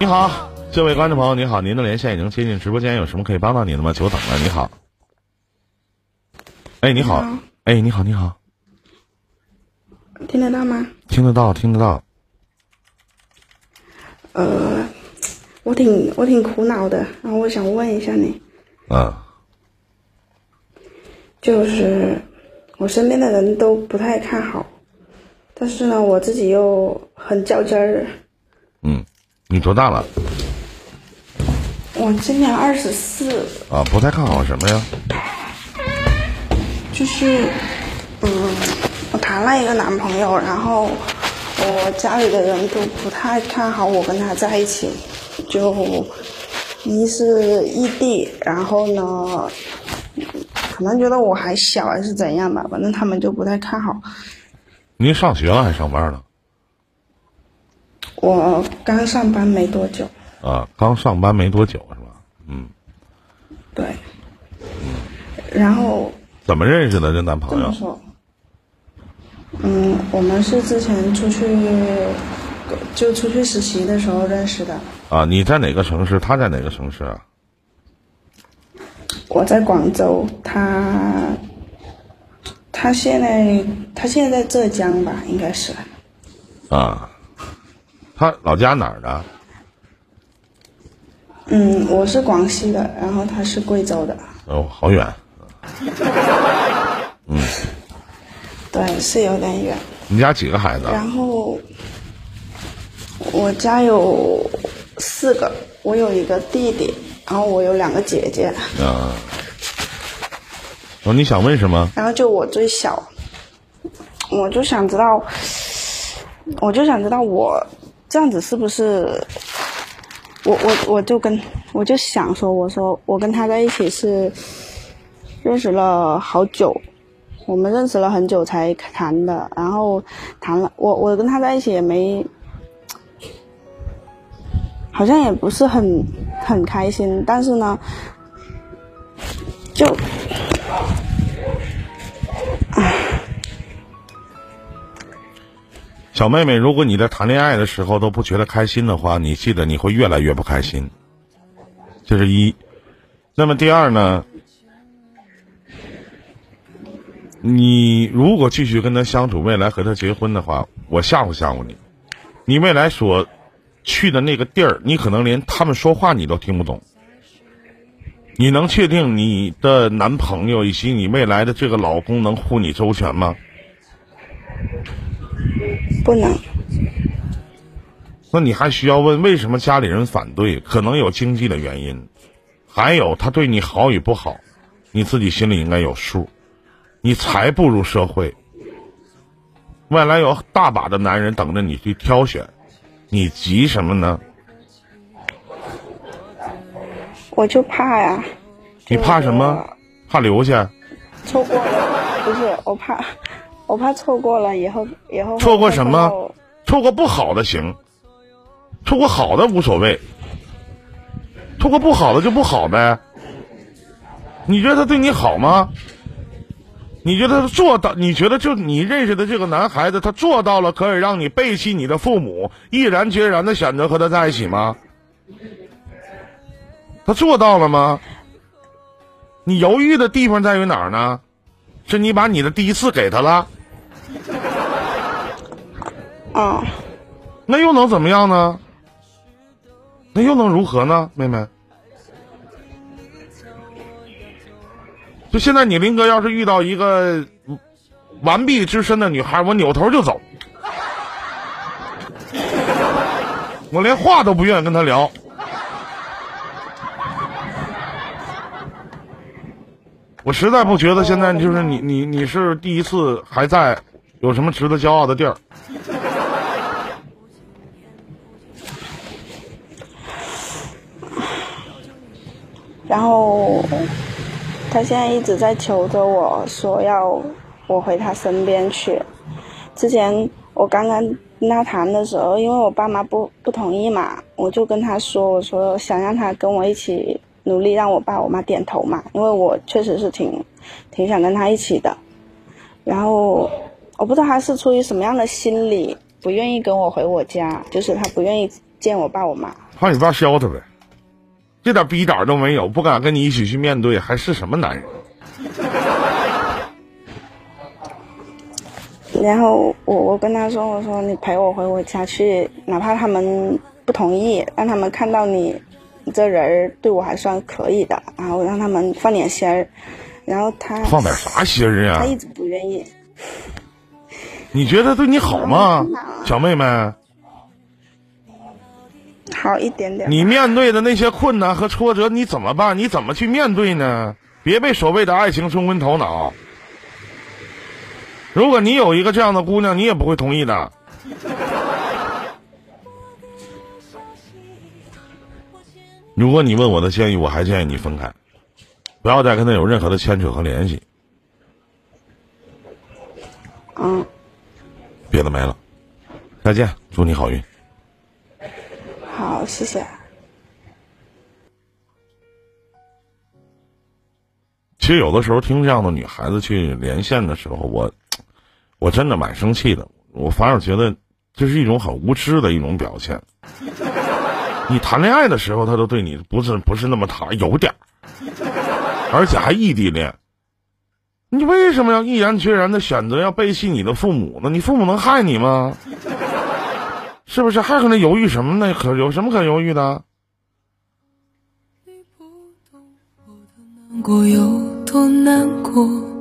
你好，这位观众朋友，你好，您的连线已经接进直播间，有什么可以帮到您的吗？久等了，你好。哎，你好，哎，你好，你好，听得到吗？听得到，听得到。呃，我挺我挺苦恼的，然后我想问一下你，啊，就是我身边的人都不太看好，但是呢，我自己又很较真儿。嗯，你多大了？我今年二十四，啊，不太看好什么呀？就是，嗯，我谈了一个男朋友，然后我家里的人都不太看好我跟他在一起，就一是异地，然后呢，可能觉得我还小还是怎样吧，反正他们就不太看好。您上学了还是上班呢？我刚上班没多久，啊，刚上班没多久是吧？嗯，对，然后怎么认识的这男朋友嗯，我们是之前出去就出去实习的时候认识的。啊，你在哪个城市？他在哪个城市啊？我在广州，他他现在他现在在浙江吧，应该是。啊，他老家哪儿的？嗯，我是广西的，然后他是贵州的，哦，好远。嗯 对，是有点远。你家几个孩子？然后我家有四个，我有一个弟弟，然后我有两个姐姐，啊。哦，你想问什么？然后就我最小，我就想知道，我就想知道我这样子是不是，我我我就跟我就想说，我说我跟他在一起是认识了好久，我们认识了很久才谈的，然后谈了，我我跟他在一起也没，好像也不是很很开心，但是呢，就。小妹妹，如果你在谈恋爱的时候都不觉得开心的话，你记得你会越来越不开心。这是一。那么第二呢？你如果继续跟他相处，未来和他结婚的话，我吓唬吓唬你，你未来所去的那个地儿，你可能连他们说话你都听不懂。你能确定你的男朋友以及你未来的这个老公能护你周全吗？不能，那你还需要问为什么家里人反对？可能有经济的原因，还有他对你好与不好，你自己心里应该有数。你才步入社会，未来有大把的男人等着你去挑选，你急什么呢？我就怕呀。你怕什么？怕留下？错过了，不是我怕，我怕错过了以后以后。错过什么？错过不好的行，错过好的无所谓，错过不好的就不好呗。你觉得他对你好吗？你觉得他做到？你觉得就你认识的这个男孩子，他做到了可以让你背弃你的父母，毅然决然的选择和他在一起吗？他做到了吗？你犹豫的地方在于哪儿呢？是你把你的第一次给他了？啊，那又能怎么样呢？那又能如何呢，妹妹？就现在，你林哥要是遇到一个完璧之身的女孩，我扭头就走，我连话都不愿意跟她聊。我实在不觉得现在就是你你你是第一次还在，有什么值得骄傲的地儿？然后他现在一直在求着我说要我回他身边去。之前我刚刚跟他谈的时候，因为我爸妈不不同意嘛，我就跟他说，我说想让他跟我一起努力，让我爸我妈点头嘛，因为我确实是挺挺想跟他一起的。然后我不知道他是出于什么样的心理，不愿意跟我回我家，就是他不愿意见我爸我妈。怕你爸削他呗，这点逼胆都没有，不敢跟你一起去面对，还是什么男人？然后我我跟他说，我说你陪我回我家去，哪怕他们不同意，让他们看到你，这人对我还算可以的，然后让他们放点心儿。然后他放点啥心儿啊？他一直不愿意。你觉得对你好吗，小妹妹？好一点点。你面对的那些困难和挫折，你怎么办？你怎么去面对呢？别被所谓的爱情冲昏头脑。如果你有一个这样的姑娘，你也不会同意的。如果你问我的建议，我还建议你分开，不要再跟他有任何的牵扯和联系。嗯。别的没了，再见，祝你好运。好，谢谢。其实有的时候听这样的女孩子去连线的时候，我我真的蛮生气的。我反而觉得这是一种很无知的一种表现。你谈恋爱的时候，他都对你不是不是那么谈，有点儿而且还异地恋。你为什么要毅然决然的选择要背弃你的父母呢？你父母能害你吗？是不是还搁那犹豫什么呢？可有什么可犹豫的？你不懂我的难过有多难过。